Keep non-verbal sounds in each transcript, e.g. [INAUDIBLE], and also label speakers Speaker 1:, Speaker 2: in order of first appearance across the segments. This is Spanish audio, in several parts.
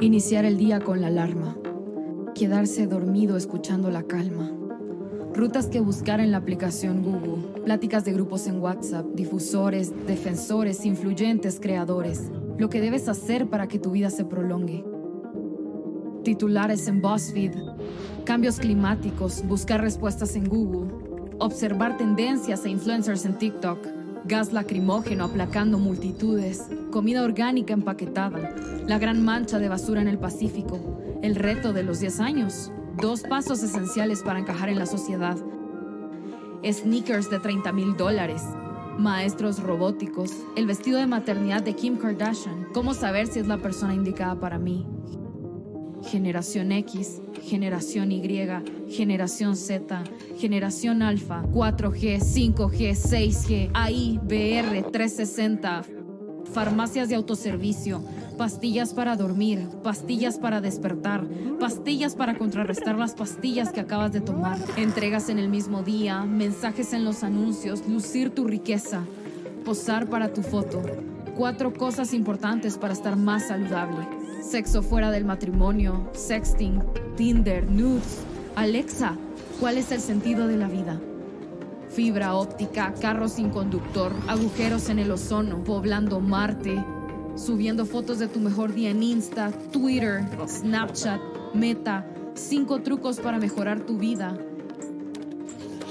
Speaker 1: Iniciar el día con la alarma. Quedarse dormido escuchando la calma. Rutas que buscar en la aplicación Google. Pláticas de grupos en WhatsApp. Difusores, defensores, influyentes, creadores. Lo que debes hacer para que tu vida se prolongue. Titulares en BuzzFeed. Cambios climáticos. Buscar respuestas en Google. Observar tendencias e influencers en TikTok. Gas lacrimógeno aplacando multitudes. Comida orgánica empaquetada. La gran mancha de basura en el Pacífico. El reto de los 10 años. Dos pasos esenciales para encajar en la sociedad. Sneakers de 30 mil dólares. Maestros robóticos. El vestido de maternidad de Kim Kardashian. ¿Cómo saber si es la persona indicada para mí? Generación X, Generación Y, Generación Z, Generación Alfa, 4G, 5G, 6G, AI, BR, 360, farmacias de autoservicio, pastillas para dormir, pastillas para despertar, pastillas para contrarrestar las pastillas que acabas de tomar, entregas en el mismo día, mensajes en los anuncios, lucir tu riqueza, posar para tu foto. Cuatro cosas importantes para estar más saludable. Sexo fuera del matrimonio, sexting, Tinder, nudes. Alexa, ¿cuál es el sentido de la vida? Fibra óptica, carros sin conductor, agujeros en el ozono, poblando Marte, subiendo fotos de tu mejor día en Insta, Twitter, Snapchat, Meta, cinco trucos para mejorar tu vida.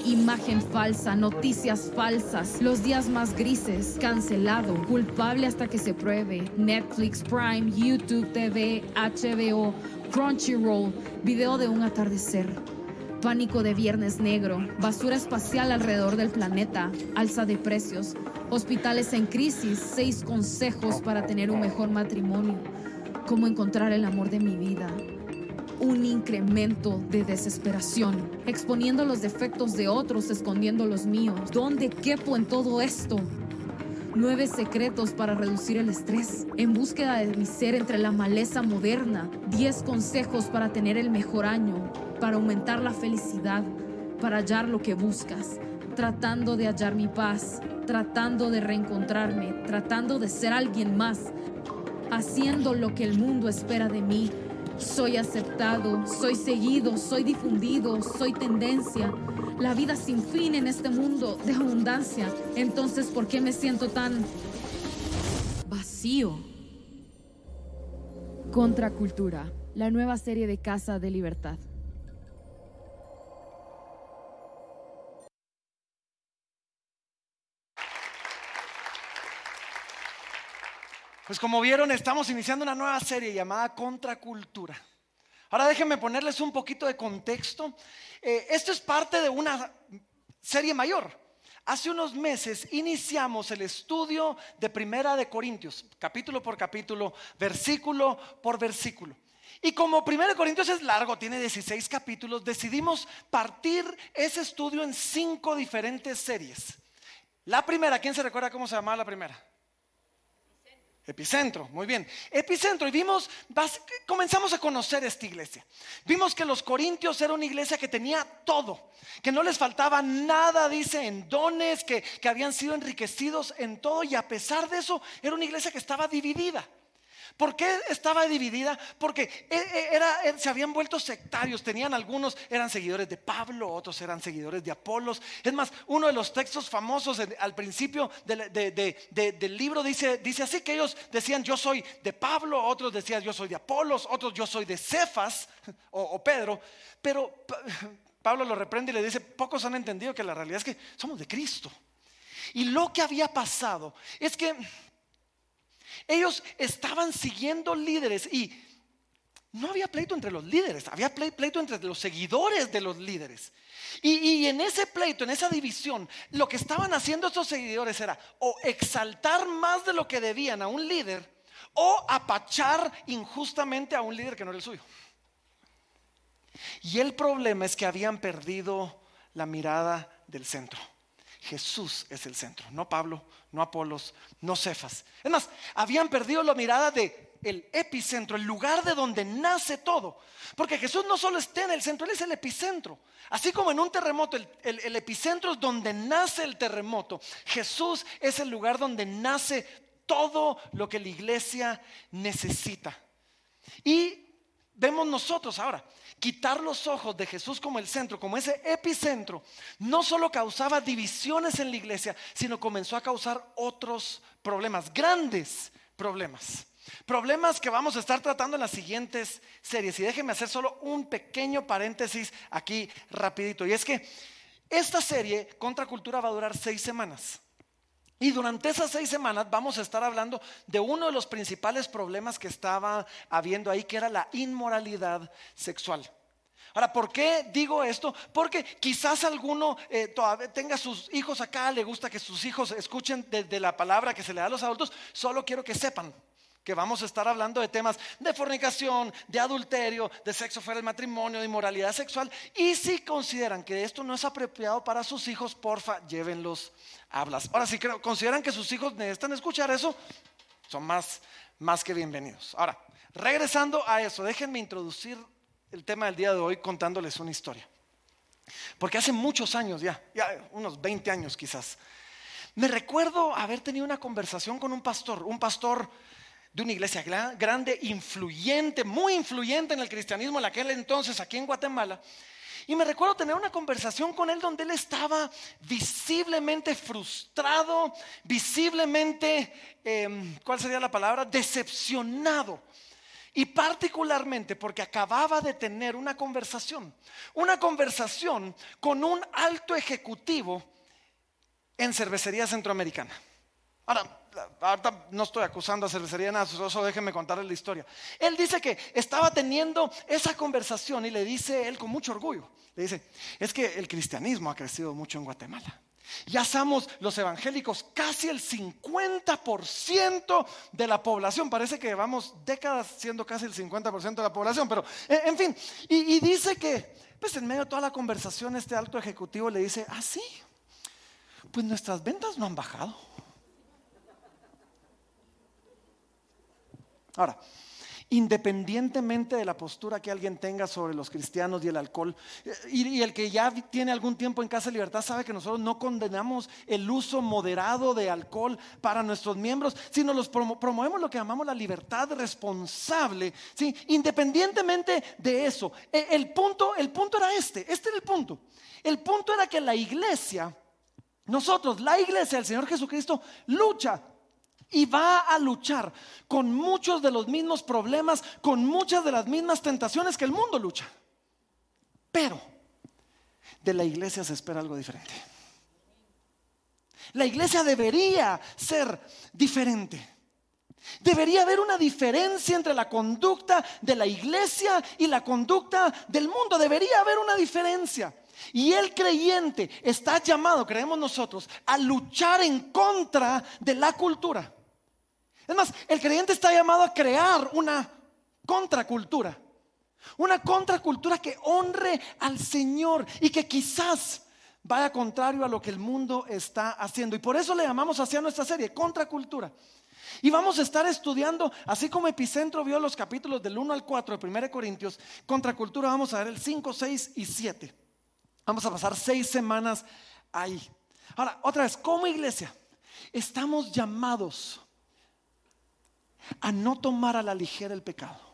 Speaker 1: Imagen falsa, noticias falsas, los días más grises, cancelado, culpable hasta que se pruebe, Netflix, Prime, YouTube TV, HBO, Crunchyroll, video de un atardecer. Pánico de Viernes Negro, basura espacial alrededor del planeta, alza de precios, hospitales en crisis, seis consejos para tener un mejor matrimonio, cómo encontrar el amor de mi vida, un incremento de desesperación, exponiendo los defectos de otros, escondiendo los míos. ¿Dónde quepo en todo esto? Nueve secretos para reducir el estrés. En búsqueda de mi ser entre la maleza moderna. Diez consejos para tener el mejor año. Para aumentar la felicidad. Para hallar lo que buscas. Tratando de hallar mi paz. Tratando de reencontrarme. Tratando de ser alguien más. Haciendo lo que el mundo espera de mí. Soy aceptado, soy seguido, soy difundido, soy tendencia. La vida sin fin en este mundo de abundancia. Entonces, ¿por qué me siento tan vacío? Contracultura, la nueva serie de Casa de Libertad.
Speaker 2: Pues como vieron, estamos iniciando una nueva serie llamada Contracultura. Ahora déjenme ponerles un poquito de contexto. Eh, esto es parte de una serie mayor. Hace unos meses iniciamos el estudio de Primera de Corintios, capítulo por capítulo, versículo por versículo. Y como Primera de Corintios es largo, tiene 16 capítulos, decidimos partir ese estudio en cinco diferentes series. La primera, ¿quién se recuerda cómo se llamaba la primera? Epicentro, muy bien. Epicentro, y vimos, comenzamos a conocer esta iglesia. Vimos que los corintios era una iglesia que tenía todo, que no les faltaba nada, dice, en dones, que, que habían sido enriquecidos en todo, y a pesar de eso, era una iglesia que estaba dividida. ¿Por qué estaba dividida? Porque e, e, era, e, se habían vuelto sectarios. Tenían algunos, eran seguidores de Pablo, otros eran seguidores de Apolos. Es más, uno de los textos famosos al principio del libro dice, dice así que ellos decían yo soy de Pablo, otros decían yo soy de Apolos, otros yo soy de Cefas [LAUGHS] o, o Pedro. Pero [LAUGHS] Pablo lo reprende y le dice, pocos han entendido que la realidad es que somos de Cristo. Y lo que había pasado es que ellos estaban siguiendo líderes y no había pleito entre los líderes, había pleito entre los seguidores de los líderes. Y, en ese pleito, en esa división, lo que estaban haciendo estos seguidores era o exaltar más de lo que debían a un líder o apachar injustamente a un líder que no era el suyo. Y el problema es que habían perdido la mirada del centro. Jesús es el centro, no Pablo, no Apolos, no Cefas. Es más, habían perdido la mirada de el epicentro, el lugar de donde nace todo. Porque Jesús no solo está en el centro, Él es el epicentro. Así como en un terremoto, el, el epicentro es donde nace el terremoto. Jesús es el lugar donde nace todo lo que la iglesia necesita. Y vemos nosotros ahora, quitar los ojos de Jesús como el centro, como ese epicentro, no solo causaba divisiones en la iglesia, sino comenzó a causar otros problemas, grandes problemas. Problemas que vamos a estar tratando en las siguientes series. Y déjenme hacer solo un pequeño paréntesis aquí rapidito. Y es que esta serie, Contracultura, va a durar seis semanas. Y durante esas seis semanas vamos a estar hablando de uno de los principales problemas que estaba habiendo ahí, que era la inmoralidad sexual. Ahora, ¿por qué digo esto? Porque quizás alguno eh, todavía tenga sus hijos acá, le gusta que sus hijos escuchen desde la palabra que se le da a los adultos. Solo quiero que sepan que vamos a estar hablando de temas de fornicación, de adulterio, de sexo fuera del matrimonio, de inmoralidad sexual. Y si consideran que esto no es apropiado para sus hijos, porfa, llévenlos a hablas. Ahora, si consideran que sus hijos necesitan escuchar eso, son más, más que bienvenidos. Ahora, regresando a eso, déjenme introducir el tema del día de hoy contándoles una historia. Porque hace muchos años ya, ya unos 20 años quizás, me recuerdo haber tenido una conversación con un pastor, un pastor de una iglesia grande, influyente, muy influyente en el cristianismo en aquel entonces aquí en Guatemala. Y me recuerdo tener una conversación con él donde él estaba visiblemente frustrado, visiblemente, em, ¿cuál sería la palabra? Decepcionado. Y particularmente porque acababa de tener una conversación, una conversación con un alto ejecutivo en cervecería centroamericana. Ahora, ahorita no estoy acusando a cervecería nada, solo déjenme contarles la historia. Él dice que estaba teniendo esa conversación y le dice él con mucho orgullo, le dice, es que el cristianismo ha crecido mucho en Guatemala. Ya somos los evangélicos casi el 50% de la población. Parece que llevamos décadas siendo casi el 50% de la población, pero en fin. Y, dice que, pues en medio de toda la conversación, este alto ejecutivo le dice, ah, sí, pues nuestras ventas no han bajado. Ahora, independientemente de la postura que alguien tenga sobre los cristianos y el alcohol, eh, y, el que ya tiene algún tiempo en Casa de Libertad sabe que nosotros no condenamos el uso moderado de alcohol para nuestros miembros, sino los promovemos lo que llamamos la libertad responsable, ¿sí? independientemente de eso. E, el punto, el punto era este, este era el punto. El punto era que la iglesia, nosotros, la iglesia del Señor Jesucristo, lucha y va a luchar con muchos de los mismos problemas, con muchas de las mismas tentaciones que el mundo lucha. Pero de la iglesia se espera algo diferente. La iglesia debería ser diferente. Debería haber una diferencia entre la conducta de la iglesia y la conducta del mundo. Debería haber una diferencia. Y el creyente está llamado, creemos nosotros, a luchar en contra de la cultura. Es más, el creyente está llamado a crear una contracultura. Una contracultura que honre al Señor y que quizás vaya contrario a lo que el mundo está haciendo. Y por eso le llamamos hacia nuestra serie, contracultura. Y vamos a estar estudiando, así como Epicentro vio los capítulos del 1 al 4 de 1 Corintios, contracultura vamos a ver el 5, 6 y 7. Vamos a pasar seis semanas ahí. Ahora, otra vez, como iglesia, estamos llamados a no tomar a la ligera el pecado.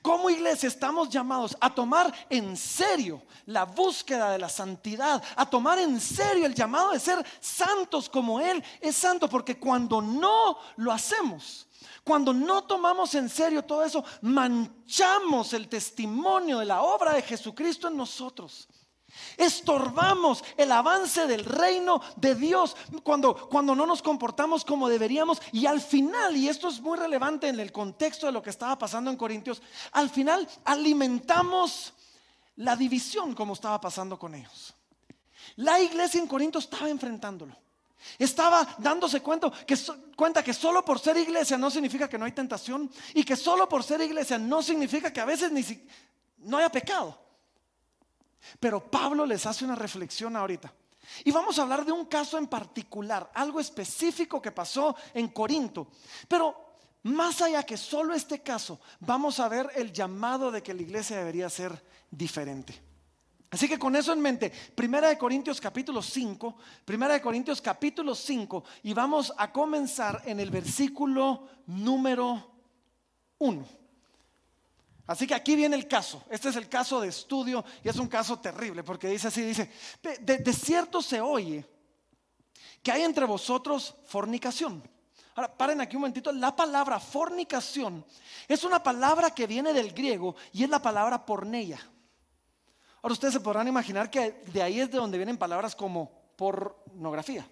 Speaker 2: Como iglesia estamos llamados a tomar en serio la búsqueda de la santidad, a tomar en serio el llamado de ser santos como Él es santo, porque cuando no lo hacemos, cuando no tomamos en serio todo eso, manchamos el testimonio de la obra de Jesucristo en nosotros. Estorbamos el avance del reino de Dios cuando, cuando no nos comportamos como deberíamos. Y al final, y esto es muy relevante en el contexto de lo que estaba pasando en Corintios, al final alimentamos la división como estaba pasando con ellos. La iglesia en Corinto estaba enfrentándolo. Estaba dándose cuenta que, cuenta que solo por ser iglesia no significa que no hay tentación y que solo por ser iglesia no significa que a veces ni no haya pecado. Pero Pablo les hace una reflexión ahorita. Y vamos a hablar de un caso en particular, algo específico que pasó en Corinto. Pero más allá que solo este caso, vamos a ver el llamado de que la iglesia debería ser diferente. Así que con eso en mente, Primera de Corintios capítulo 5, Primera de Corintios capítulo 5, y vamos a comenzar en el versículo número 1. Así que aquí viene el caso. Este es el caso de estudio y es un caso terrible porque dice así, dice, de, cierto se oye que hay entre vosotros fornicación. Ahora, paren aquí un momentito. La palabra fornicación es una palabra que viene del griego y es la palabra porneia. Ahora, ustedes se podrán imaginar que de ahí es de donde vienen palabras como pornografía.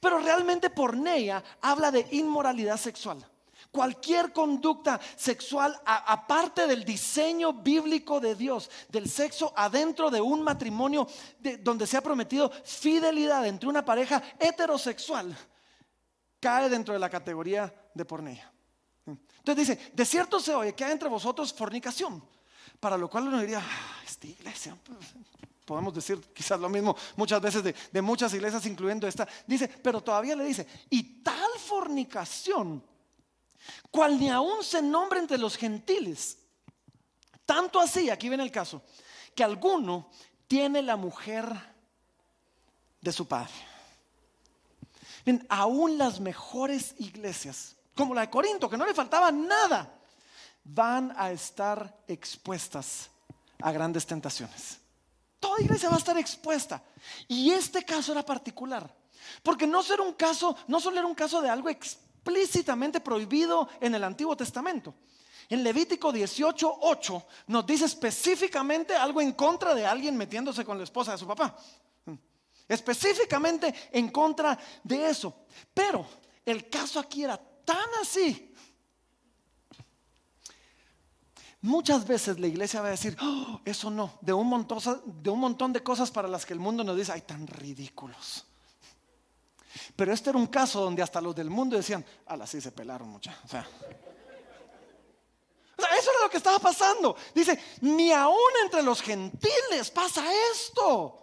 Speaker 2: Pero realmente porneia habla de inmoralidad sexual. Cualquier conducta sexual aparte del diseño bíblico de Dios, del sexo adentro de un matrimonio donde se ha prometido fidelidad entre una pareja heterosexual, cae dentro de la categoría de pornea. Entonces dice, de cierto se oye que hay entre vosotros fornicación, para lo cual uno diría, ah, esta iglesia, pues, podemos decir quizás lo mismo muchas veces de, de muchas iglesias, incluyendo esta, dice, pero todavía le dice, y tal fornicación, cual ni aún se nombra entre los gentiles, tanto así, aquí viene el caso, que alguno tiene la mujer de su padre aún las mejores iglesias, como la de Corinto, que no le faltaba nada, van a estar expuestas a grandes tentaciones. Toda iglesia va a estar expuesta. Y este caso era particular. Porque no, ser un caso, no solo era un caso de algo explícitamente prohibido en el Antiguo Testamento. En Levítico 18:8 nos dice específicamente algo en contra de alguien metiéndose con la esposa de su papá específicamente en contra de eso. Pero el caso aquí era tan así. Muchas veces la iglesia va a decir, oh, eso no, de un, montón, de un montón de cosas para las que el mundo nos dice, ay, tan ridículos. Pero este era un caso donde hasta los del mundo decían, ala, sí se pelaron mucha. O sea, eso era lo que estaba pasando. Dice, ni aún entre los gentiles pasa esto.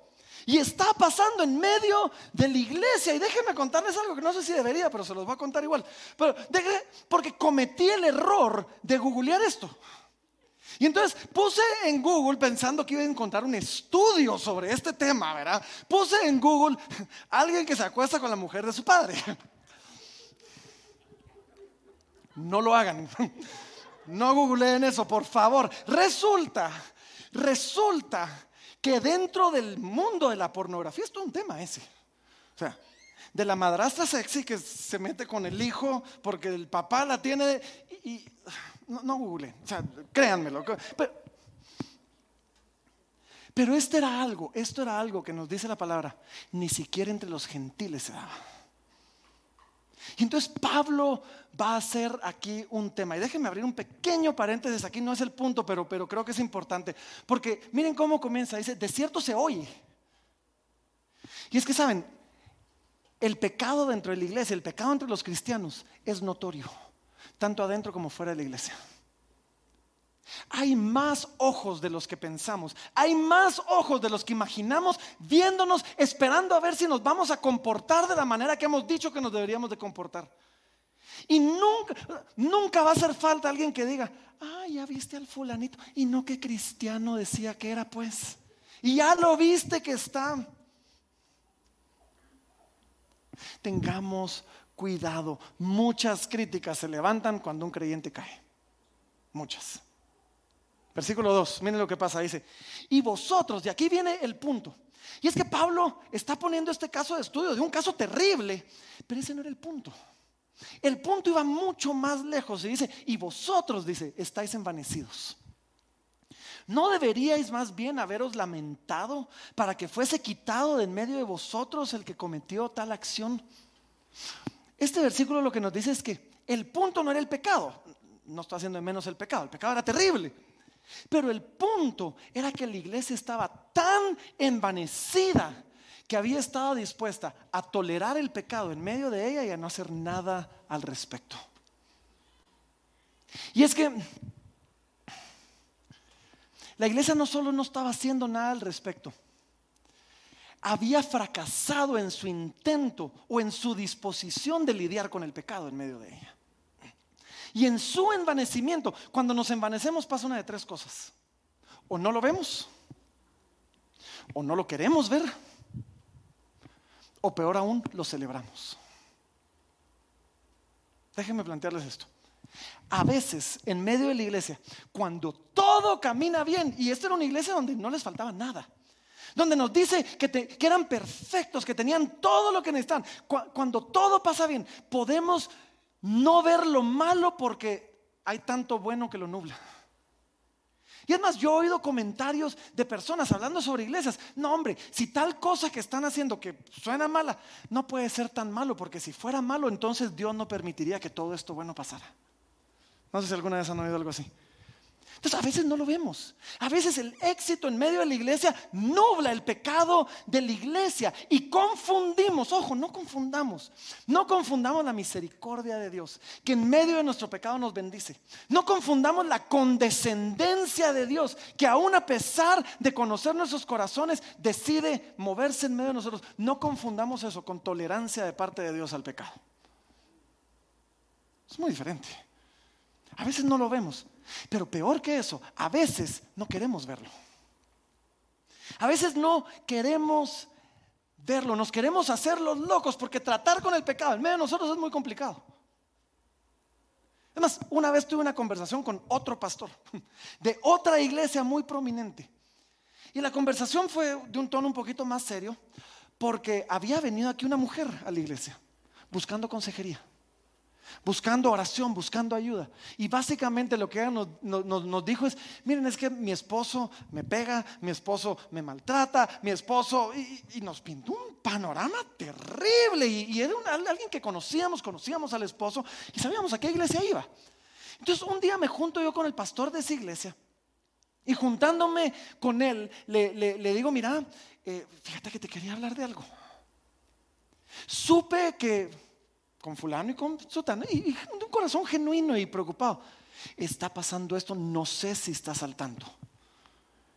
Speaker 2: Y está pasando en medio de la iglesia. Y déjenme contarles algo que no sé si debería, pero se los voy a contar igual. Pero porque cometí el error de googlear esto. Y entonces puse en Google pensando que iba a encontrar un estudio sobre este tema, ¿verdad? Puse en Google [LAUGHS] alguien que se acuesta con la mujer de su padre. [LAUGHS] No lo hagan. [LAUGHS] No googleen eso, por favor. Resulta, resulta que dentro del mundo de la pornografía es todo un tema ese. O sea, de la madrastra sexy que se mete con el hijo porque el papá la tiene y, no, google, o sea, créanmelo. Pero, pero esto era algo, esto era algo que nos dice la palabra, ni siquiera entre los gentiles se daba. Y entonces Pablo va a hacer aquí un tema. Y déjenme abrir un pequeño paréntesis, aquí no es el punto, pero, pero creo que es importante. Porque miren cómo comienza, dice, de cierto se oye. Y es que saben, el pecado dentro de la iglesia, el pecado entre los cristianos es notorio, tanto adentro como fuera de la iglesia. Hay más ojos de los que pensamos, hay más ojos de los que imaginamos viéndonos, esperando a ver si nos vamos a comportar de la manera que hemos dicho que nos deberíamos de comportar. Y nunca, nunca va a hacer falta alguien que diga, ah, ya viste al fulanito, y no que cristiano decía que era pues, y ya lo viste que está. Tengamos cuidado, muchas críticas se levantan cuando un creyente cae, muchas. Versículo 2, miren lo que pasa, dice, y vosotros, de aquí viene el punto. Y es que Pablo está poniendo este caso de estudio de un caso terrible, pero ese no era el punto. El punto iba mucho más lejos y dice, y vosotros, dice, estáis envanecidos. ¿No deberíais más bien haberos lamentado para que fuese quitado de en medio de vosotros el que cometió tal acción? Este versículo lo que nos dice es que el punto no era el pecado, no está haciendo de menos el pecado, el pecado era terrible. Pero el punto era que la iglesia estaba tan envanecida que había estado dispuesta a tolerar el pecado en medio de ella y a no hacer nada al respecto. Y es que la iglesia no solo no estaba haciendo nada al respecto, había fracasado en su intento o en su disposición de lidiar con el pecado en medio de ella. Y en su envanecimiento, cuando nos envanecemos pasa una de tres cosas. O no lo vemos, o no lo queremos ver, o peor aún, lo celebramos. Déjenme plantearles esto. A veces, en medio de la iglesia, cuando todo camina bien, y esta era una iglesia donde no les faltaba nada, donde nos dice que, eran perfectos, que tenían todo lo que necesitan, cuando todo pasa bien, podemos no ver lo malo porque hay tanto bueno que lo nubla. Y es más, yo he oído comentarios de personas hablando sobre iglesias. No, hombre, si tal cosa que están haciendo que suena mala, no puede ser tan malo, porque si fuera malo, entonces Dios no permitiría que todo esto bueno pasara. No sé si alguna vez han oído algo así. Entonces a veces no lo vemos. A veces el éxito en medio de la iglesia nubla el pecado de la iglesia y confundimos, ojo, no confundamos, no confundamos la misericordia de Dios que en medio de nuestro pecado nos bendice. No confundamos la condescendencia de Dios que aún a pesar de conocer nuestros corazones decide moverse en medio de nosotros. No confundamos eso con tolerancia de parte de Dios al pecado. Es muy diferente. A veces no lo vemos. Pero peor que eso, a veces no queremos verlo. A veces no queremos verlo, nos queremos hacer los locos porque tratar con el pecado en medio de nosotros es muy complicado. Además, una vez tuve una conversación con otro pastor [LAUGHS] de otra iglesia muy prominente. Y la conversación fue de un tono un poquito más serio porque había venido aquí una mujer a la iglesia buscando consejería buscando oración, buscando ayuda. Y básicamente lo que ella nos, dijo es, miren, es que mi esposo me pega, mi esposo me maltrata, mi esposo, y, nos pintó un panorama terrible. Y, era alguien que conocíamos, conocíamos al esposo y sabíamos a qué iglesia iba. Entonces un día me junto yo con el pastor de esa iglesia y juntándome con él le, digo, mira, eh, fíjate que te quería hablar de algo. Supe que con fulano y con sotano, y, de un corazón genuino y preocupado. Está pasando esto, no sé si estás al tanto.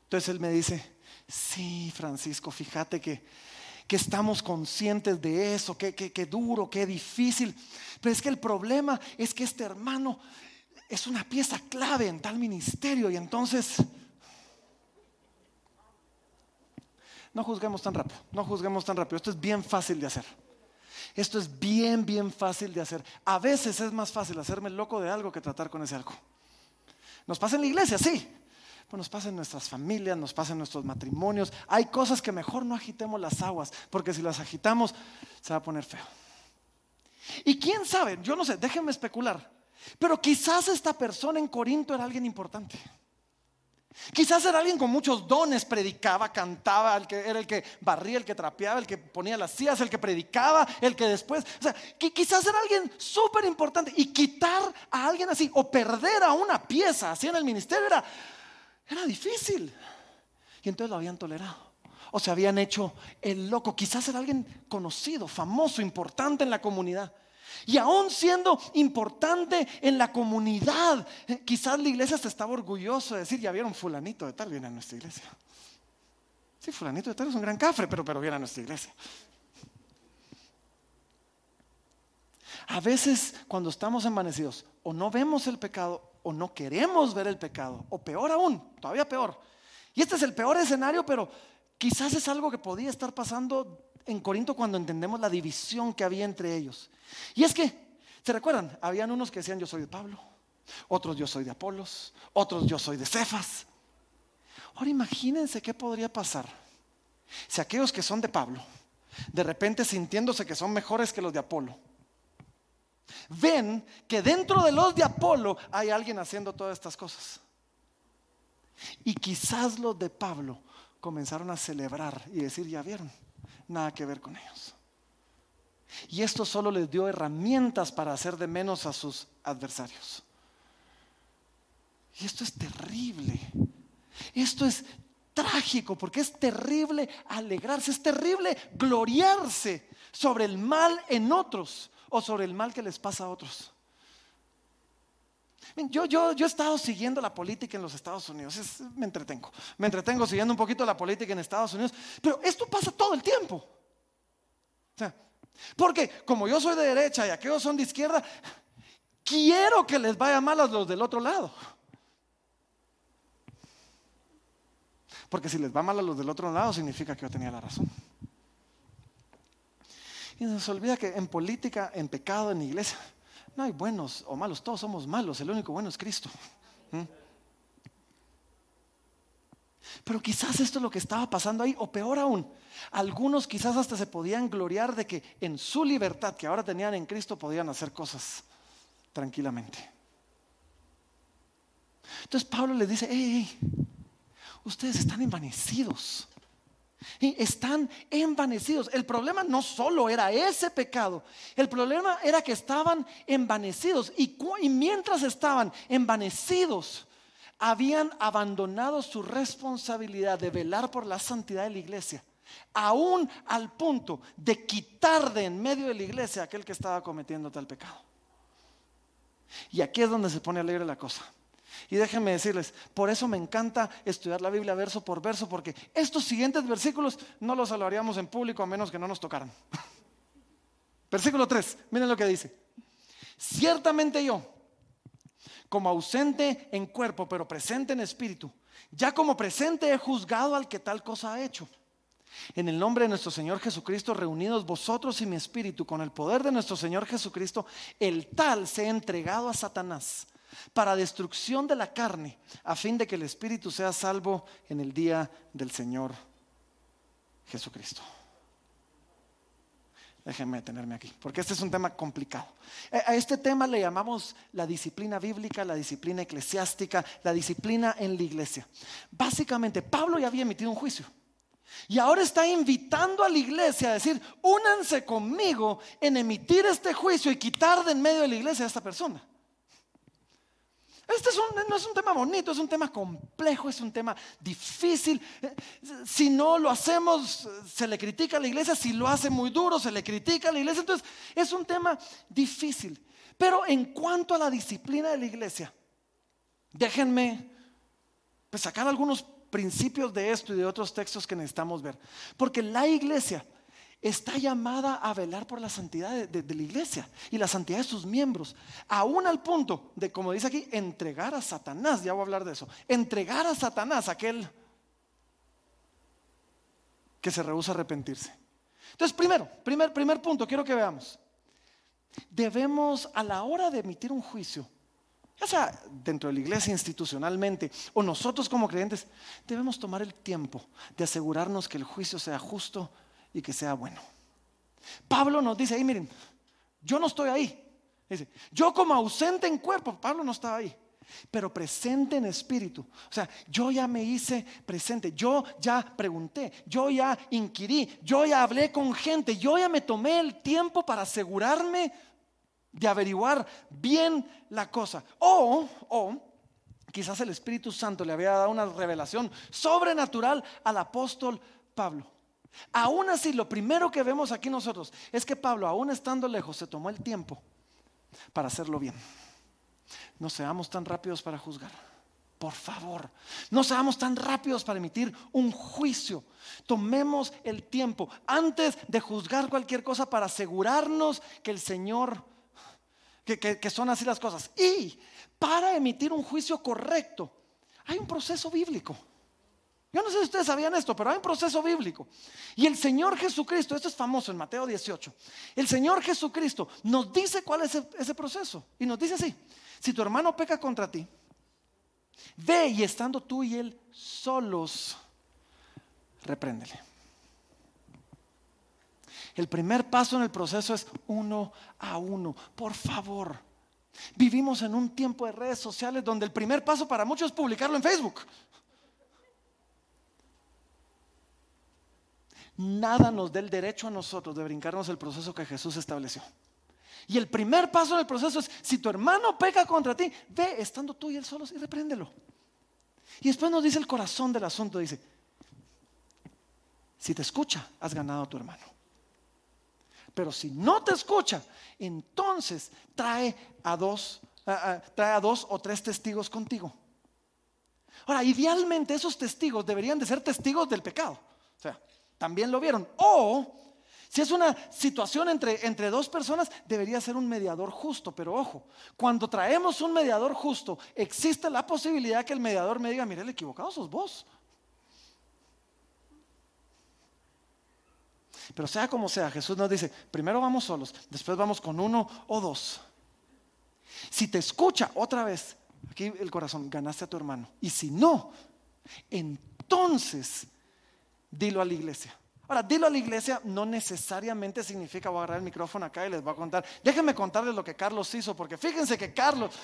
Speaker 2: Entonces él me dice, sí, Francisco, fíjate que, que estamos conscientes de eso, que, que, duro, que difícil. Pero es que el problema es que este hermano es una pieza clave en tal ministerio y entonces... No juzguemos tan rápido, no juzguemos tan rápido. Esto es bien fácil de hacer. Esto es bien, bien fácil de hacer. A veces es más fácil hacerme loco de algo que tratar con ese algo. Nos pasa en la iglesia, sí. Pues nos pasa en nuestras familias, nos pasa en nuestros matrimonios. Hay cosas que mejor no agitemos las aguas, porque si las agitamos se va a poner feo. Y quién sabe, yo no sé, déjenme especular. Pero quizás esta persona en Corinto era alguien importante. Quizás era alguien con muchos dones, predicaba, cantaba, el que, era el que barría, el que trapeaba, el que ponía las sillas, el que predicaba, el que después, o sea, quizás era alguien súper importante y quitar a alguien así o perder a una pieza así en el ministerio era, era difícil. Y entonces lo habían tolerado. O se habían hecho el loco. Quizás era alguien conocido, famoso, importante en la comunidad. Y aún siendo importante en la comunidad, eh, quizás la iglesia se estaba orgulloso de decir, ya vieron fulanito de tal, viene a nuestra iglesia. Sí, fulanito de tal es un gran cafre, pero, pero viene a nuestra iglesia. A veces cuando estamos envanecidos, o no vemos el pecado, o no queremos ver el pecado, o peor aún, todavía peor. Y este es el peor escenario, pero quizás es algo que podía estar pasando en Corinto cuando entendemos la división que había entre ellos. Y es que, ¿se recuerdan? Habían unos que decían yo soy de Pablo, otros yo soy de Apolos, otros yo soy de Cefas. Ahora imagínense qué podría pasar si aquellos que son de Pablo, de repente sintiéndose que son mejores que los de Apolo, ven que dentro de los de Apolo hay alguien haciendo todas estas cosas. Y quizás los de Pablo comenzaron a celebrar y decir, ya vieron, nada que ver con ellos. Y esto solo les dio herramientas para hacer de menos a sus adversarios. Y esto es terrible. Esto es trágico porque es terrible alegrarse, es terrible gloriarse sobre el mal en otros o sobre el mal que les pasa a otros. Yo, yo, yo he estado siguiendo la política en los Estados Unidos, me entretengo, me entretengo siguiendo un poquito la política en Estados Unidos, pero esto pasa todo el tiempo. Porque como yo soy de derecha y aquellos son de izquierda, quiero que les vaya mal a los del otro lado. Porque si les va mal a los del otro lado, significa que yo tenía la razón. Y nos olvida que en política, en pecado, en iglesia, No hay buenos o malos, todos somos malos, el único bueno es Cristo. [LAUGHS] ¿Mm? Pero quizás esto es lo que estaba pasando ahí, o peor aún, algunos quizás hasta se podían gloriar de que en su libertad que ahora tenían en Cristo podían hacer cosas tranquilamente. Entonces Pablo les dice, hey, ustedes están envanecidos. Y están envanecidos. El problema no solo era ese pecado, el problema era que estaban envanecidos. Y, mientras estaban envanecidos, habían abandonado su responsabilidad de velar por la santidad de la iglesia, aún al punto de quitar de en medio de la iglesia aquel que estaba cometiendo tal pecado. Y aquí es donde se pone alegre la cosa. Y déjenme decirles, por eso me encanta estudiar la Biblia verso por verso, porque estos siguientes versículos no los hablaríamos en público a menos que no nos tocaran. [LAUGHS] Versículo 3, miren lo que dice. Ciertamente yo, como ausente en cuerpo, pero presente en espíritu. Ya como presente he juzgado al que tal cosa ha hecho. En el nombre de nuestro Señor Jesucristo, reunidos vosotros y mi espíritu, con el poder de nuestro Señor Jesucristo, el tal se ha entregado a Satanás para destrucción de la carne, a fin de que el espíritu sea salvo en el día del Señor Jesucristo. Déjenme detenerme aquí, porque este es un tema complicado. A este tema le llamamos la disciplina bíblica, la disciplina eclesiástica, la disciplina en la iglesia. Básicamente, Pablo ya había emitido un juicio. Y ahora está invitando a la iglesia a decir, únanse conmigo en emitir este juicio y quitar de en medio de la iglesia a esta persona. Este no es un tema bonito, es un tema complejo, es un tema difícil. Si no lo hacemos, se le critica a la iglesia. Si lo hace muy duro, se le critica a la iglesia. Entonces, es un tema difícil. Pero en cuanto a la disciplina de la iglesia, déjenme pues, sacar algunos principios de esto y de otros textos que necesitamos ver. Porque la iglesia está llamada a velar por la santidad de, la iglesia y la santidad de sus miembros, aún al punto de, como dice aquí, entregar a Satanás, ya voy a hablar de eso, entregar a Satanás, aquel que se rehúsa a arrepentirse. Entonces, primero, primer, primer punto, quiero que veamos, debemos a la hora de emitir un juicio, ya sea dentro de la iglesia institucionalmente o nosotros como creyentes, debemos tomar el tiempo de asegurarnos que el juicio sea justo, y que sea bueno. Pablo nos dice ahí, miren, yo no estoy ahí. Dice, yo como ausente en cuerpo, Pablo no estaba ahí, pero presente en espíritu. O sea, yo ya me hice presente, yo ya pregunté, yo ya inquirí, yo ya hablé con gente, yo ya me tomé el tiempo para asegurarme de averiguar bien la cosa. O, o, quizás el Espíritu Santo le había dado una revelación sobrenatural al apóstol Pablo. Aún así, lo primero que vemos aquí nosotros es que Pablo, aún estando lejos, se tomó el tiempo para hacerlo bien. No seamos tan rápidos para juzgar. Por favor, no seamos tan rápidos para emitir un juicio. Tomemos el tiempo antes de juzgar cualquier cosa para asegurarnos que el Señor, que, que son así las cosas. Y para emitir un juicio correcto, hay un proceso bíblico. Yo no sé si ustedes sabían esto, pero hay un proceso bíblico. Y el Señor Jesucristo, esto es famoso en Mateo 18, el Señor Jesucristo nos dice cuál es ese proceso. Y nos dice así, si tu hermano peca contra ti, ve y estando tú y él solos, repréndele. El primer paso en el proceso es uno a uno. Por favor, vivimos en un tiempo de redes sociales donde el primer paso para muchos es publicarlo en Facebook. Nada nos dé el derecho a nosotros de brincarnos el proceso que Jesús estableció. Y el primer paso del proceso es, si tu hermano peca contra ti, ve estando tú y él solos y repréndelo. Y después nos dice el corazón del asunto, dice, si te escucha, has ganado a tu hermano. Pero si no te escucha, entonces trae a dos, trae a dos o tres testigos contigo. Ahora, idealmente esos testigos deberían de ser testigos del pecado. O sea, también lo vieron. O si es una situación entre, entre dos personas, debería ser un mediador justo. Pero ojo, cuando traemos un mediador justo, existe la posibilidad que el mediador me diga, mire, el equivocado sos vos. Pero sea como sea, Jesús nos dice, primero vamos solos, después vamos con uno o dos. Si te escucha otra vez, aquí el corazón, ganaste a tu hermano. Y si no, entonces dilo a la iglesia. Ahora, dilo a la iglesia no necesariamente significa voy a agarrar el micrófono acá y les voy a contar. Déjenme contarles lo que Carlos hizo, porque fíjense que Carlos,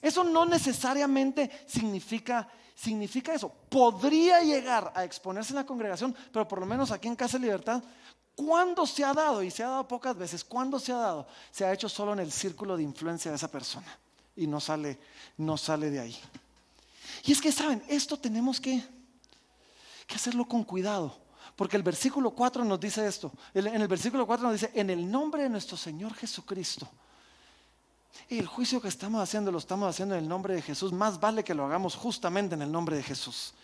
Speaker 2: eso no necesariamente significa, significa eso. Podría llegar a exponerse en la congregación, pero por lo menos aquí en Casa de Libertad, ¿cuándo se ha dado? Y se ha dado pocas veces. ¿Cuándo se ha dado? Se ha hecho solo en el círculo de influencia de esa persona y no sale, no sale de ahí. Y es que, ¿saben? Esto tenemos que, que hacerlo con cuidado. Porque el versículo 4 nos dice esto. En el versículo 4 nos dice, en el nombre de nuestro Señor Jesucristo. Y el juicio que estamos haciendo lo estamos haciendo en el nombre de Jesús. Más vale que lo hagamos justamente en el nombre de Jesús.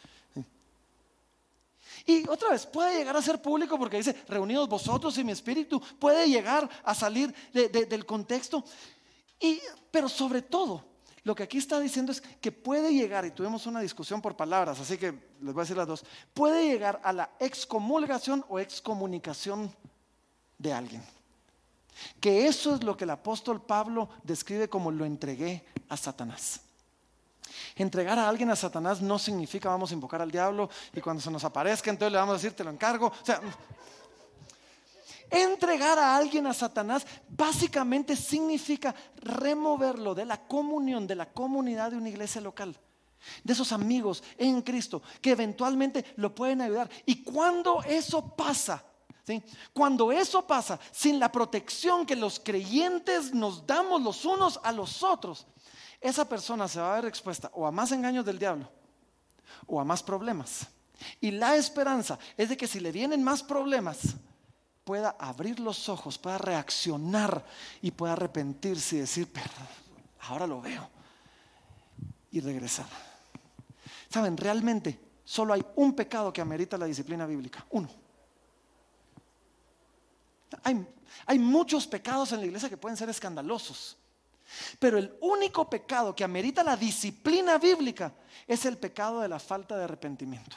Speaker 2: Y otra vez, puede llegar a ser público porque dice, reunidos vosotros y mi espíritu, puede llegar a salir del contexto. Y, pero sobre todo, lo que aquí está diciendo es que puede llegar, y tuvimos una discusión por palabras, así que les voy a decir las dos, puede llegar a la excomulgación o excomunicación de alguien. Que eso es lo que el apóstol Pablo describe como lo entregué a Satanás. Entregar a alguien a Satanás no significa vamos a invocar al diablo y cuando se nos aparezca entonces le vamos a decir te lo encargo. O sea, Entregar a alguien a Satanás básicamente significa removerlo de la comunión, de la comunidad de una iglesia local, de esos amigos en Cristo que eventualmente lo pueden ayudar. Y cuando eso pasa, cuando eso pasa sin la protección que los creyentes nos damos los unos a los otros, esa persona se va a ver expuesta o a más engaños del diablo o a más problemas. Y la esperanza es de que si le vienen más problemas, pueda abrir los ojos, pueda reaccionar y pueda arrepentirse y decir, pero ahora lo veo y regresar. Saben, realmente solo hay un pecado que amerita la disciplina bíblica, uno. Hay, hay muchos pecados en la iglesia que pueden ser escandalosos, pero el único pecado que amerita la disciplina bíblica es el pecado de la falta de arrepentimiento.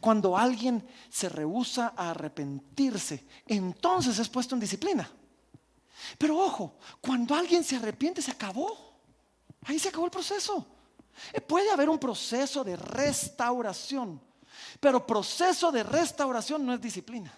Speaker 2: Cuando alguien se rehúsa a arrepentirse, entonces es puesto en disciplina. Pero ojo, cuando alguien se arrepiente, se acabó. Ahí se acabó el proceso. Eh, puede haber un proceso de restauración, pero proceso de restauración no es disciplina.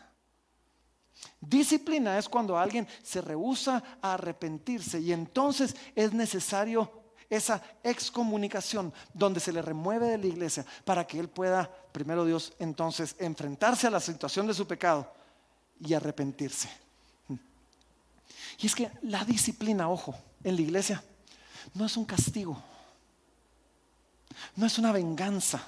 Speaker 2: Disciplina es cuando alguien se rehúsa a arrepentirse y entonces es necesario esa excomunicación donde se le remueve de la iglesia para que él pueda, primero Dios, entonces enfrentarse a la situación de su pecado y arrepentirse. Y es que la disciplina, ojo, en la iglesia no es un castigo, no es una venganza.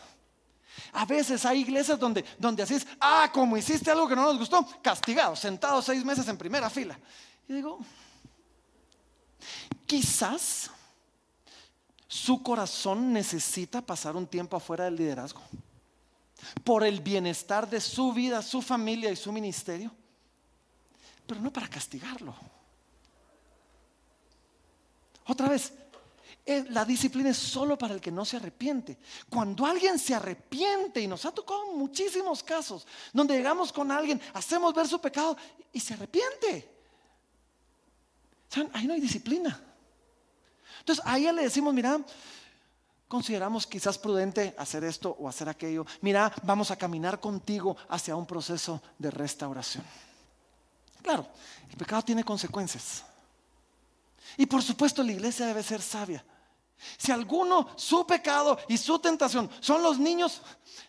Speaker 2: A veces hay iglesias donde, donde así es, ah, como hiciste algo que no nos gustó, castigado, sentado seis meses en primera fila. Y digo, quizás su corazón necesita pasar un tiempo afuera del liderazgo. Por el bienestar de su vida, su familia y su ministerio. Pero no para castigarlo. Otra vez, eh, la disciplina es solo para el que no se arrepiente. Cuando alguien se arrepiente, y nos ha tocado muchísimos casos, donde llegamos con alguien, hacemos ver su pecado y se arrepiente. Ahí no hay disciplina. Entonces a ella le decimos, mira, consideramos quizás prudente hacer esto o hacer aquello. Mira, vamos a caminar contigo hacia un proceso de restauración. Claro, el pecado tiene consecuencias. Y por supuesto la iglesia debe ser sabia. Si alguno, su pecado y su tentación son los niños,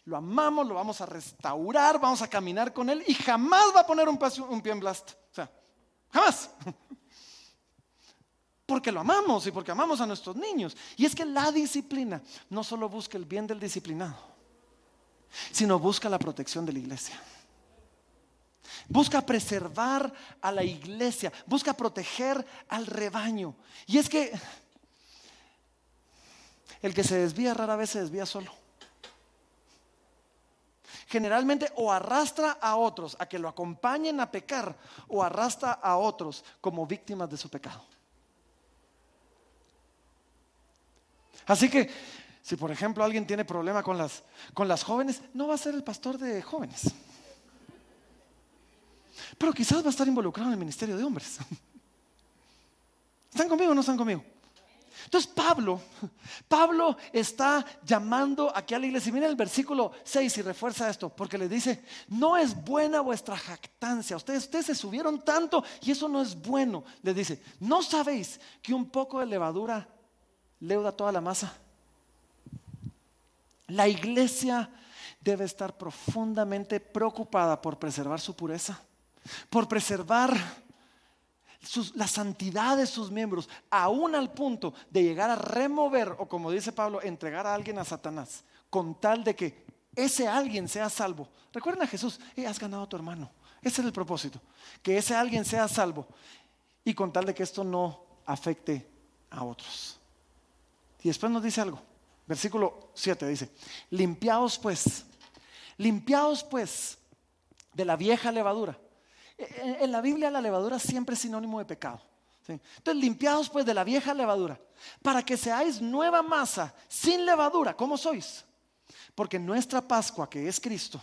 Speaker 2: lo amamos, lo vamos a restaurar, vamos a caminar con él y jamás va a poner un, pie en blast. O sea, jamás porque lo amamos y porque amamos a nuestros niños. Y es que la disciplina no solo busca el bien del disciplinado, sino busca la protección de la iglesia. Busca preservar a la iglesia, busca proteger al rebaño. Y es que el que se desvía rara vez se desvía solo. Generalmente o arrastra a otros a que lo acompañen a pecar o arrastra a otros como víctimas de su pecado. Así que si por ejemplo alguien tiene problema con las, con las jóvenes, no va a ser el pastor de jóvenes. Pero quizás va a estar involucrado en el ministerio de hombres. ¿Están conmigo o no están conmigo? Entonces Pablo, Pablo está llamando aquí a la iglesia. Y miren el versículo 6 y refuerza esto, porque le dice, no es buena vuestra jactancia. Ustedes, ustedes se subieron tanto y eso no es bueno. Le dice, ¿no sabéis que un poco de levadura leuda toda la masa? La iglesia debe estar profundamente preocupada por preservar su pureza, por preservar la santidad de sus miembros, aún al punto de llegar a remover, o como dice Pablo, entregar a alguien a Satanás, con tal de que ese alguien sea salvo. Recuerden a Jesús, has ganado a tu hermano. Ese es el propósito, que ese alguien sea salvo y con tal de que esto no afecte a otros. Y después nos dice algo, versículo 7 dice, limpiaos pues, limpiaos pues de la vieja levadura en la Biblia la levadura siempre es sinónimo de pecado. Entonces, limpiados pues de la vieja levadura, para que seáis nueva masa, sin levadura, como sois. Porque nuestra Pascua, que es Cristo,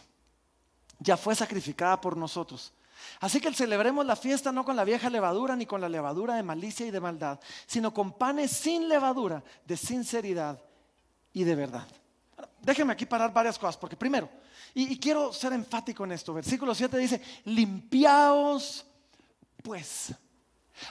Speaker 2: ya fue sacrificada por nosotros. Así que celebremos la fiesta no con la vieja levadura ni con la levadura de malicia y de maldad, sino con panes sin levadura, de sinceridad y de verdad. Déjenme aquí parar varias cosas, porque primero, y, quiero ser enfático en esto. Versículo 7 dice, limpiaos pues.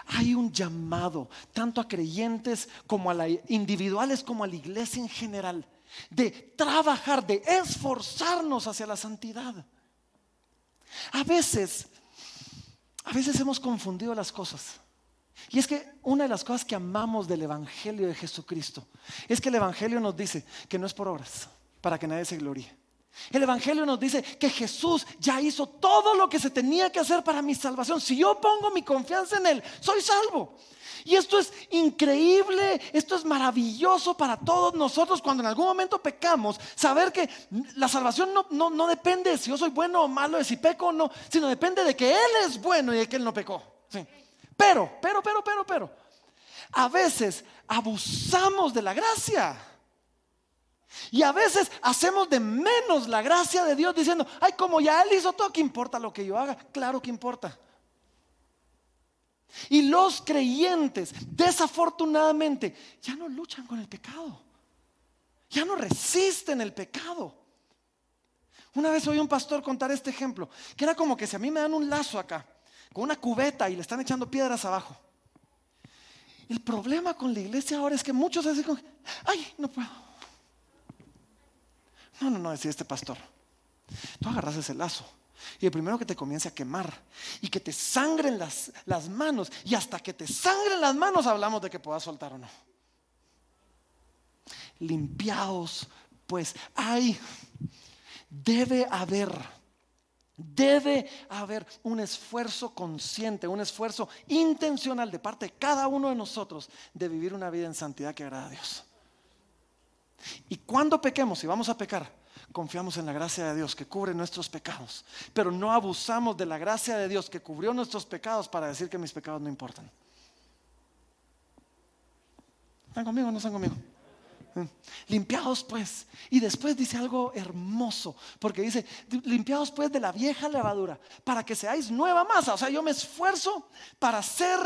Speaker 2: Hay un llamado tanto a creyentes como a la, individuales como a la iglesia en general de trabajar, de esforzarnos hacia la santidad. A veces, a veces hemos confundido las cosas. Y es que una de las cosas que amamos del Evangelio de Jesucristo es que el Evangelio nos dice que no es por obras, para que nadie se gloríe. El Evangelio nos dice que Jesús ya hizo todo lo que se tenía que hacer para mi salvación. Si yo pongo mi confianza en Él, soy salvo. Y esto es increíble, esto es maravilloso para todos nosotros cuando en algún momento pecamos, saber que la salvación no, depende de si yo soy bueno o malo, de si peco o no, sino depende de que Él es bueno y de que Él no pecó. Pero, pero, pero, pero, pero, a veces abusamos de la gracia. Y a veces hacemos de menos la gracia de Dios diciendo, ay, como ya Él hizo todo, ¿qué importa lo que yo haga? Claro que importa. Y los creyentes, desafortunadamente, ya no luchan con el pecado. Ya no resisten el pecado. Una vez oí un pastor contar este ejemplo, que era como que si a mí me dan un lazo acá, con una cubeta y le están echando piedras abajo. El problema con la iglesia ahora es que muchos dicen, ay, no puedo. No, no, no, decía este pastor. Tú agarras ese lazo y el primero que te comience a quemar y que te sangren las, las manos y hasta que te sangren las manos hablamos de que puedas soltar o no. Limpiados, pues hay, debe haber, debe haber un esfuerzo consciente, un esfuerzo intencional de parte de cada uno de nosotros de vivir una vida en santidad que agrada a Dios. Y cuando pequemos, y vamos a pecar, confiamos en la gracia de Dios que cubre nuestros pecados, pero no abusamos de la gracia de Dios que cubrió nuestros pecados para decir que mis pecados no importan. ¿Están conmigo o no están conmigo? Mm. Limpiados pues. Y después dice algo hermoso, porque dice, limpiados pues de la vieja levadura, para que seáis nueva masa. O sea, yo me esfuerzo para ser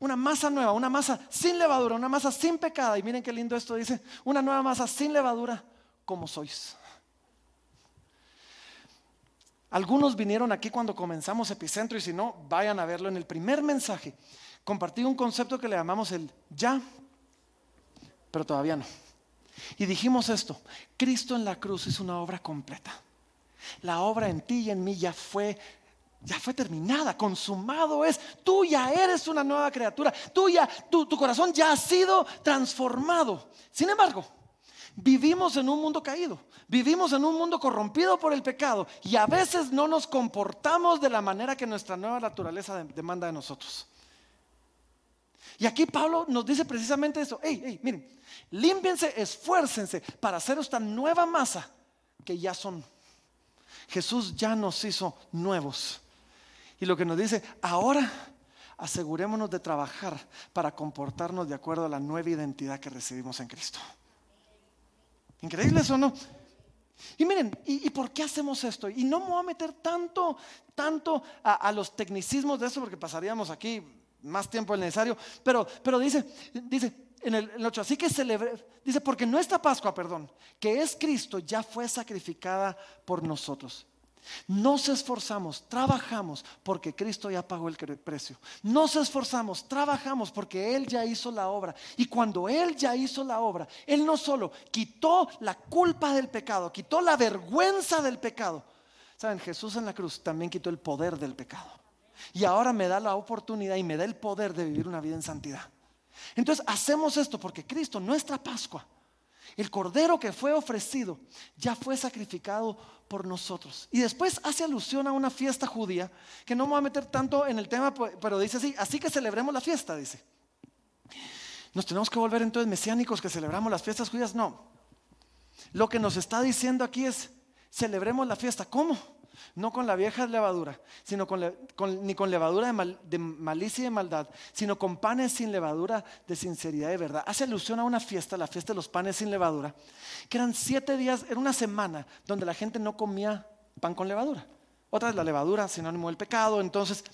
Speaker 2: una masa nueva, una masa sin levadura, una masa sin pecado. Y miren qué lindo esto dice, una nueva masa sin levadura, como sois. Algunos vinieron aquí cuando comenzamos Epicentro y si no, vayan a verlo en el primer mensaje. Compartí un concepto que le llamamos el ya, pero todavía no. Y dijimos esto, Cristo en la cruz es una obra completa. La obra en ti y en mí ya fue ya fue terminada, consumado es. Tú ya eres una nueva criatura. Tú ya, tu, corazón ya ha sido transformado. Sin embargo, vivimos en un mundo caído. Vivimos en un mundo corrompido por el pecado y a veces no nos comportamos de la manera que nuestra nueva naturaleza demanda de nosotros. Y aquí Pablo nos dice precisamente eso. Hey, hey, miren, límpiense, esfuércense para hacer esta nueva masa que ya son. Jesús ya nos hizo nuevos. Y lo que nos dice, ahora asegurémonos de trabajar para comportarnos de acuerdo a la nueva identidad que recibimos en Cristo. ¿Increíble eso no? Y miren, ¿y, por qué hacemos esto? Y no me voy a meter tanto, tanto a, los tecnicismos de eso porque pasaríamos aquí más tiempo del necesario, pero, pero dice, dice en el, en el 8, así que celebre, dice, porque nuestra Pascua, perdón, que es Cristo, ya fue sacrificada por nosotros. Nos esforzamos, trabajamos porque Cristo ya pagó el precio. Nos esforzamos, trabajamos porque Él ya hizo la obra. Y cuando Él ya hizo la obra, Él no solo quitó la culpa del pecado, quitó la vergüenza del pecado. Saben, Jesús en la cruz también quitó el poder del pecado. Y ahora me da la oportunidad y me da el poder de vivir una vida en santidad. Entonces hacemos esto porque Cristo, nuestra Pascua, el cordero que fue ofrecido, ya fue sacrificado por nosotros. Y después hace alusión a una fiesta judía, que no me voy a meter tanto en el tema, pero dice así, así que celebremos la fiesta, dice. ¿Nos tenemos que volver entonces mesiánicos que celebramos las fiestas judías? No. Lo que nos está diciendo aquí es, celebremos la fiesta. ¿Cómo? No con la vieja levadura, sino ni con levadura de, malicia y de maldad, sino con panes sin levadura de sinceridad y verdad. Hace alusión a una fiesta, la fiesta de los panes sin levadura, que eran siete días, era una semana donde la gente no comía pan con levadura. Otra es la levadura, sinónimo del pecado. Entonces,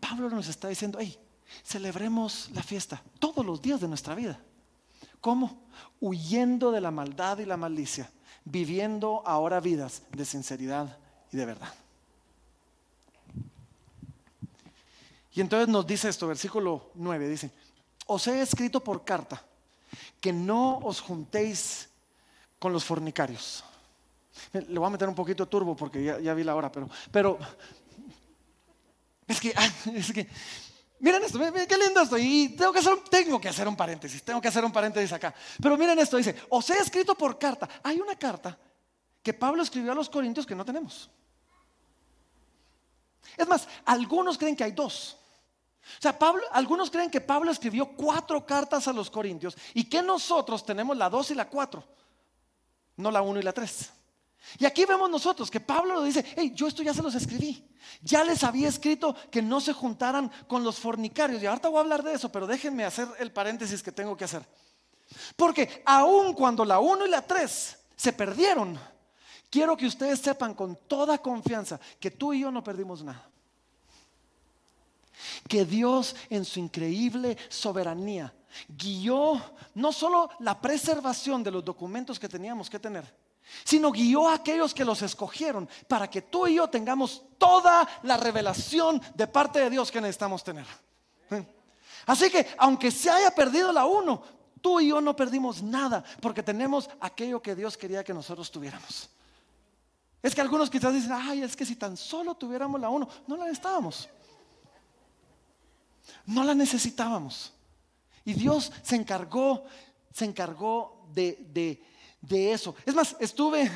Speaker 2: Pablo nos está diciendo, hey, celebremos la fiesta todos los días de nuestra vida. ¿Cómo? Huyendo de la maldad y la malicia, viviendo ahora vidas de sinceridad y de verdad. Y entonces nos dice esto, versículo 9, dice, os he escrito por carta que no os juntéis con los fornicarios. Le voy a meter un poquito de turbo porque ya, vi la hora, pero, pero es que, es que, miren esto, miren, qué lindo esto. Y tengo que, hacer un, tengo que hacer un paréntesis, tengo que hacer un paréntesis acá. Pero miren esto, dice, os he escrito por carta. Hay una carta que Pablo escribió a los corintios que no tenemos. Es más, algunos creen que hay dos. O sea, Pablo, algunos creen que Pablo escribió cuatro cartas a los corintios y que nosotros tenemos la dos y la cuatro, no la uno y la tres. Y aquí vemos nosotros que Pablo lo dice, hey, yo esto ya se los escribí. Ya les había escrito que no se juntaran con los fornicarios. Y ahorita voy a hablar de eso, pero déjenme hacer el paréntesis que tengo que hacer. Porque aun cuando la uno y la tres se perdieron, Quiero que ustedes sepan con toda confianza que tú y yo no perdimos nada. Que Dios en su increíble soberanía guió no solo la preservación de los documentos que teníamos que tener, sino guió a aquellos que los escogieron para que tú y yo tengamos toda la revelación de parte de Dios que necesitamos tener. Así que aunque se haya perdido la uno, tú y yo no perdimos nada porque tenemos aquello que Dios quería que nosotros tuviéramos. Es que algunos quizás dicen, ay, es que si tan solo tuviéramos la uno, no la necesitábamos. No la necesitábamos. Y Dios se encargó, se encargó de, eso. Es más, estuve,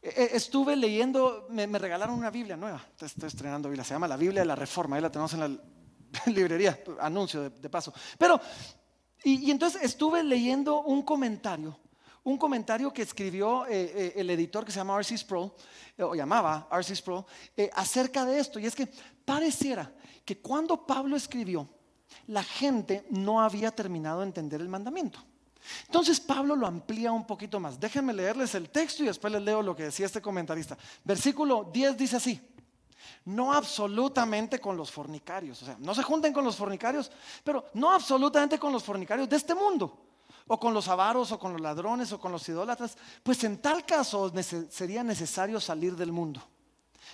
Speaker 2: e, e, estuve leyendo, me, regalaron una Biblia nueva, estoy estrenando Biblia, se llama la Biblia de la Reforma, ahí la tenemos en la [LAUGHS] librería, anuncio de, paso. Pero, y entonces estuve leyendo un comentario un comentario que escribió eh, eh, el editor que se llama R.C. Sproul, eh, o llamaba R.C. Sproul, acerca de esto. Y es que pareciera que cuando Pablo escribió, la gente no había terminado de entender el mandamiento. Entonces Pablo lo amplía un poquito más. Déjenme leerles el texto y después les leo lo que decía este comentarista. Versículo 10 dice así. No absolutamente con los fornicarios, o sea, no se junten con los fornicarios, pero no absolutamente con los fornicarios de este mundo o con los avaros, o con los ladrones, o con los idólatras, pues en tal caso sería necesario salir del mundo.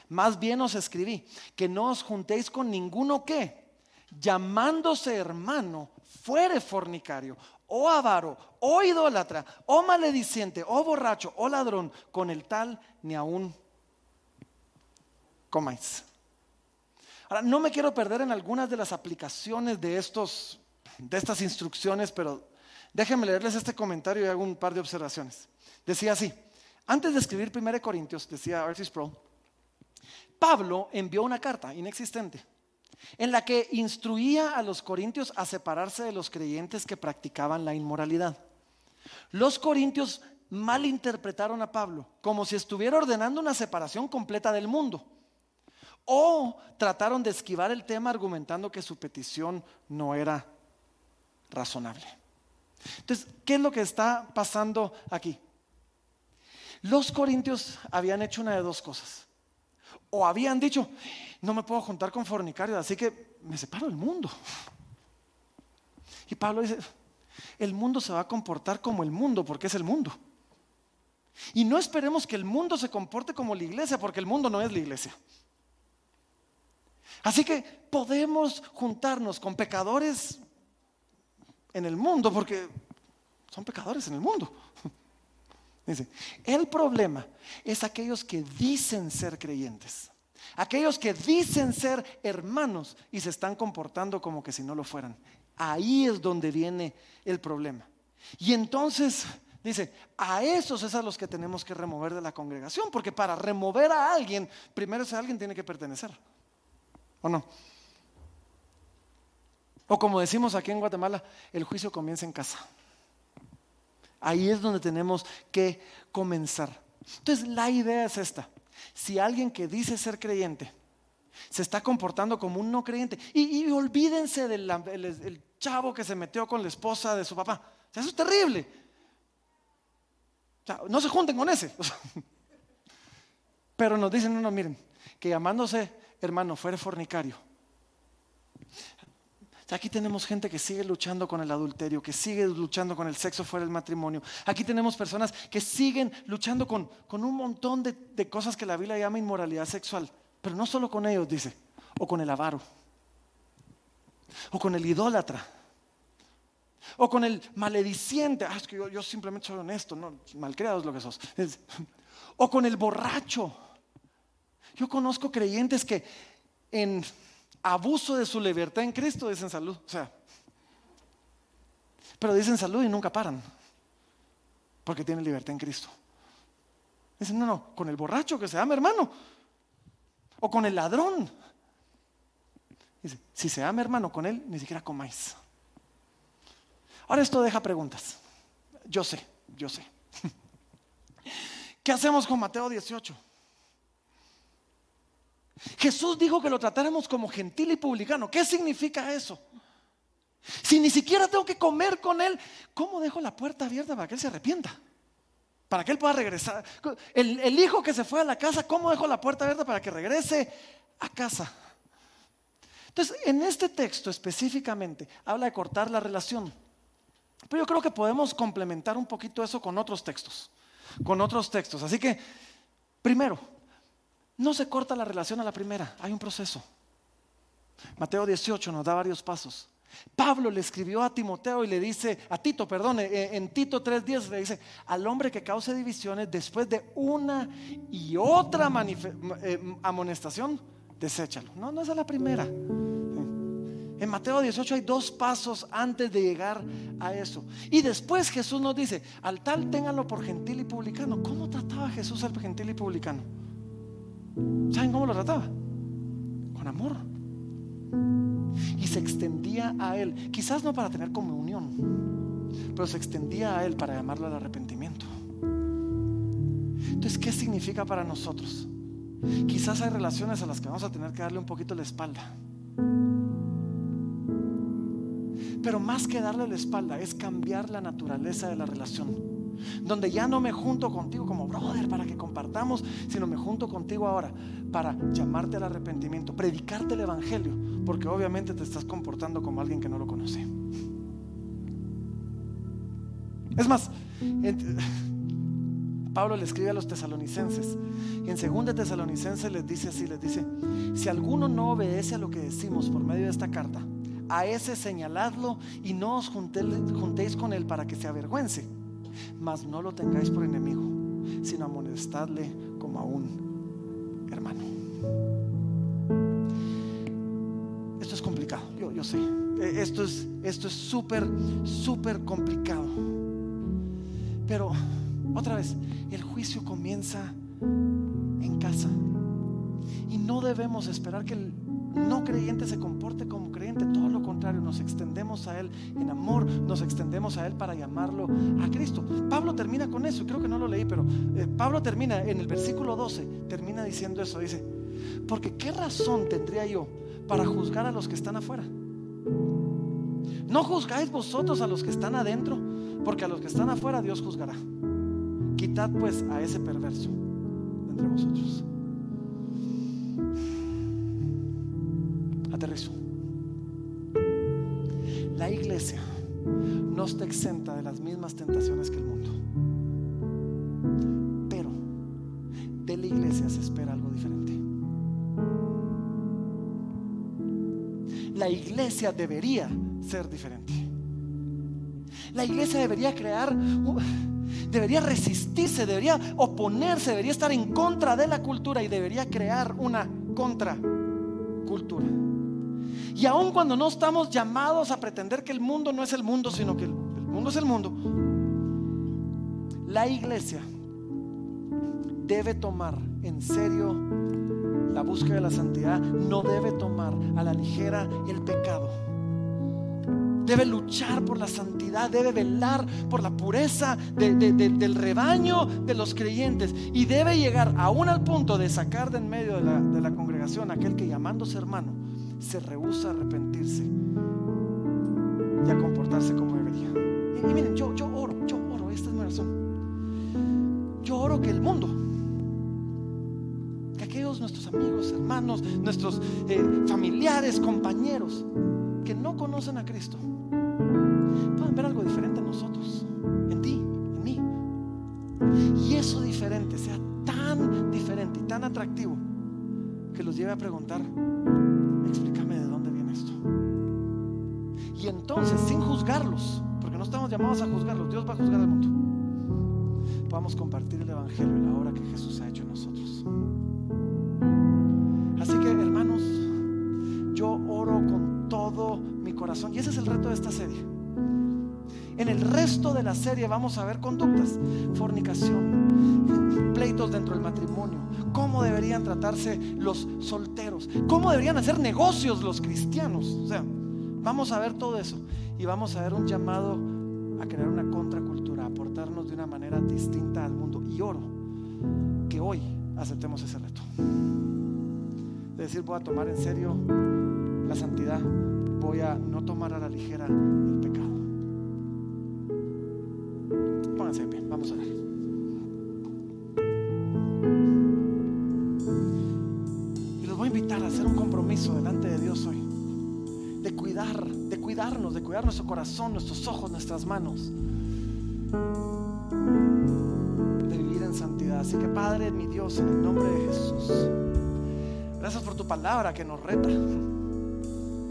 Speaker 2: Más bien os escribí que no os juntéis con ninguno que, llamándose hermano, fuere fornicario, o avaro, o idólatra, o malediciente, o borracho, o ladrón, con el tal ni aún comáis. Ahora, no me quiero perder en algunas de las aplicaciones de, estos, de estas instrucciones, pero Déjenme leerles este comentario y hago un par de observaciones. Decía así, antes de escribir 1 Corintios, decía Artis Pro, Pablo envió una carta inexistente en la que instruía a los corintios a separarse de los creyentes que practicaban la inmoralidad. Los corintios malinterpretaron a Pablo como si estuviera ordenando una separación completa del mundo. O trataron de esquivar el tema argumentando que su petición no era razonable. Entonces, ¿qué es lo que está pasando aquí? Los corintios habían hecho una de dos cosas. O habían dicho, no me puedo juntar con fornicarios, así que me separo del mundo. Y Pablo dice, el mundo se va a comportar como el mundo, porque es el mundo. Y no esperemos que el mundo se comporte como la iglesia, porque el mundo no es la iglesia. Así que podemos juntarnos con pecadores en el mundo, porque son pecadores en el mundo. [LAUGHS] Dice, el problema es aquellos que dicen ser creyentes, aquellos que dicen ser hermanos y se están comportando como que si no lo fueran. Ahí es donde viene el problema. Y entonces dice, a esos es a los que tenemos que remover de la congregación, porque para remover a alguien, primero ese alguien tiene que pertenecer. ¿O no? O como decimos aquí en Guatemala, el juicio comienza en casa. Ahí es donde tenemos que comenzar. Entonces la idea es esta. Si alguien que dice ser creyente se está comportando como un no creyente, y, olvídense del chavo que se metió con la esposa de su papá. eso es terrible. no se junten con ese. [LAUGHS] Pero nos dicen, no, no, miren, que llamándose hermano fuera fornicario, Aquí tenemos gente que sigue luchando con el adulterio, que sigue luchando con el sexo fuera del matrimonio. Aquí tenemos personas que siguen luchando con, un montón de, de cosas que la Biblia llama inmoralidad sexual. Pero no solo con ellos, dice, o con el avaro, o con el idólatra, o con el malediciente. Ah, es que yo, simplemente soy honesto, no, malcriado es lo que sos. o con el borracho. Yo conozco creyentes que en abuso de su libertad en Cristo, dicen salud. O sea, pero dicen salud y nunca paran, porque tienen libertad en Cristo. Dicen, no, no, con el borracho que se ama hermano, o con el ladrón. Dice, si se ama hermano con él, ni siquiera comáis. Ahora esto deja preguntas. Yo sé, yo sé. [LAUGHS] ¿Qué hacemos con Mateo 18? Jesús dijo que lo tratáramos como gentil y publicano. ¿Qué significa eso? Si ni siquiera tengo que comer con él, ¿cómo dejo la puerta abierta para que él se arrepienta? Para que él pueda regresar. El, hijo que se fue a la casa, ¿cómo dejo la puerta abierta para que regrese a casa? Entonces, en este texto específicamente habla de cortar la relación. Pero yo creo que podemos complementar un poquito eso con otros textos. Con otros textos. Así que, primero, no se corta la relación a la primera, hay un proceso. Mateo 18 nos da varios pasos. Pablo le escribió a Timoteo y le dice, a Tito, perdón, eh, en Tito 3.10 le dice, al hombre que cause divisiones después de una y otra eh, amonestación, deséchalo. No, no es a la primera. En Mateo 18 hay dos pasos antes de llegar a eso. Y después Jesús nos dice, al tal ténganlo por gentil y publicano. ¿Cómo trataba Jesús al gentil y publicano? ¿Saben cómo lo trataba? Con amor. Y se extendía a él, quizás no para tener comunión, pero se extendía a él para llamarlo al arrepentimiento. Entonces, ¿qué significa para nosotros? Quizás hay relaciones a las que vamos a tener que darle un poquito la espalda. Pero más que darle la espalda es cambiar la naturaleza de la relación donde ya no me junto contigo como brother para que compartamos, sino me junto contigo ahora para llamarte al arrepentimiento, predicarte el Evangelio, porque obviamente te estás comportando como alguien que no lo conoce. Es más, [LAUGHS] Pablo le escribe a los tesalonicenses y en 2 tesalonicenses les dice así, les dice, si alguno no obedece a lo que decimos por medio de esta carta, a ese señaladlo y no os juntéis con él para que se avergüence mas no lo tengáis por enemigo, sino amonestadle como a un hermano. Esto es complicado, yo, yo sé. E, esto es esto es súper, súper complicado. Pero otra vez, el juicio comienza en casa. Y no debemos esperar que el no creyente se comporte como creyente, nos extendemos a Él en amor, nos extendemos a Él para llamarlo a Cristo. Pablo termina con eso, creo que no lo leí, pero eh, Pablo termina en el versículo 12, termina diciendo eso, dice, porque ¿qué razón tendría yo para juzgar a los que están afuera? No juzgáis vosotros a los que están adentro, porque a los que están afuera Dios juzgará. Quitad pues a ese perverso entre vosotros. Aterrizo. La iglesia no está exenta de las mismas tentaciones que el mundo. Pero de la iglesia se espera algo diferente. La iglesia debería ser diferente. La iglesia debería crear, debería resistirse, debería oponerse, debería estar en contra de la cultura y debería crear una contracultura. Y aun cuando no estamos llamados a pretender que el mundo no es el mundo, sino que el, mundo es el mundo, la iglesia debe tomar en serio la búsqueda de la santidad, no debe tomar a la ligera el pecado. Debe luchar por la santidad, debe velar por la pureza del rebaño de los creyentes y debe llegar aún al punto de sacar de en medio de la, de la congregación aquel que llamándose hermano se rehúsa a arrepentirse y a comportarse como debería. Y, miren, yo, yo oro, yo oro, esta es mi razón. Yo oro que el mundo, que aquellos nuestros amigos, hermanos, nuestros eh, familiares, compañeros, que no conocen a Cristo, puedan ver algo diferente en nosotros, en ti, en mí. Y eso diferente sea tan diferente y tan atractivo que los lleve a preguntar, entonces, sin juzgarlos, porque no estamos llamados a juzgarlos, Dios va a juzgar al mundo, podamos compartir el Evangelio y la obra que Jesús ha hecho en nosotros. Así que, hermanos, yo oro con todo mi corazón. Y ese es el reto de esta serie. En el resto de la serie vamos a ver conductas, fornicación, pleitos dentro del matrimonio, cómo deberían tratarse los solteros, cómo deberían hacer negocios los cristianos. O sea, vamos a ver todo eso y vamos a ver un llamado a crear una contracultura, a aportarnos de una manera distinta al mundo. Y oro que hoy aceptemos ese reto. De decir, voy a tomar en serio la santidad, voy a no tomar a la ligera el pecado. Pónganse bien, vamos a ver. Y los voy a invitar a hacer un compromiso delante de Dios hoy. De cuidar, de cuidarnos, de cuidar nuestro corazón, nuestros ojos, nuestras manos. De vivir en santidad. Así que Padre, mi Dios, en el nombre de Jesús. Gracias por tu palabra que nos reta,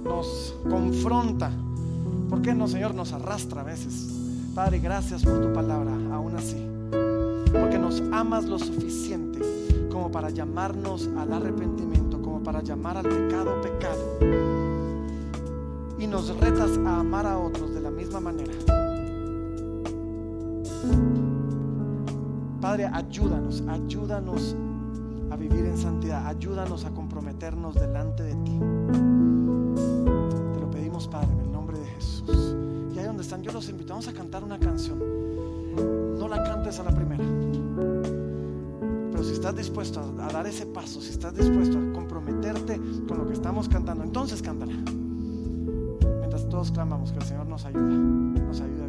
Speaker 2: nos confronta. ¿Por qué no, Señor? Nos arrastra a veces. Padre, gracias por tu palabra, aún así. Porque nos amas lo suficiente como para llamarnos al arrepentimiento, como para llamar al pecado pecado. Y nos retas a amar a otros de la misma manera. Padre, ayúdanos, ayúdanos a vivir en santidad, ayúdanos a comprometernos delante de ti. Te lo pedimos, Padre, en el nombre de Jesús. Y ahí donde están, yo los invitamos a cantar una canción. No la cantes a la primera. Pero si estás dispuesto a, a dar ese paso, si estás dispuesto a comprometerte con lo que estamos cantando, entonces cántala. Todos clamamos que el Señor nos ayuda, nos ayuda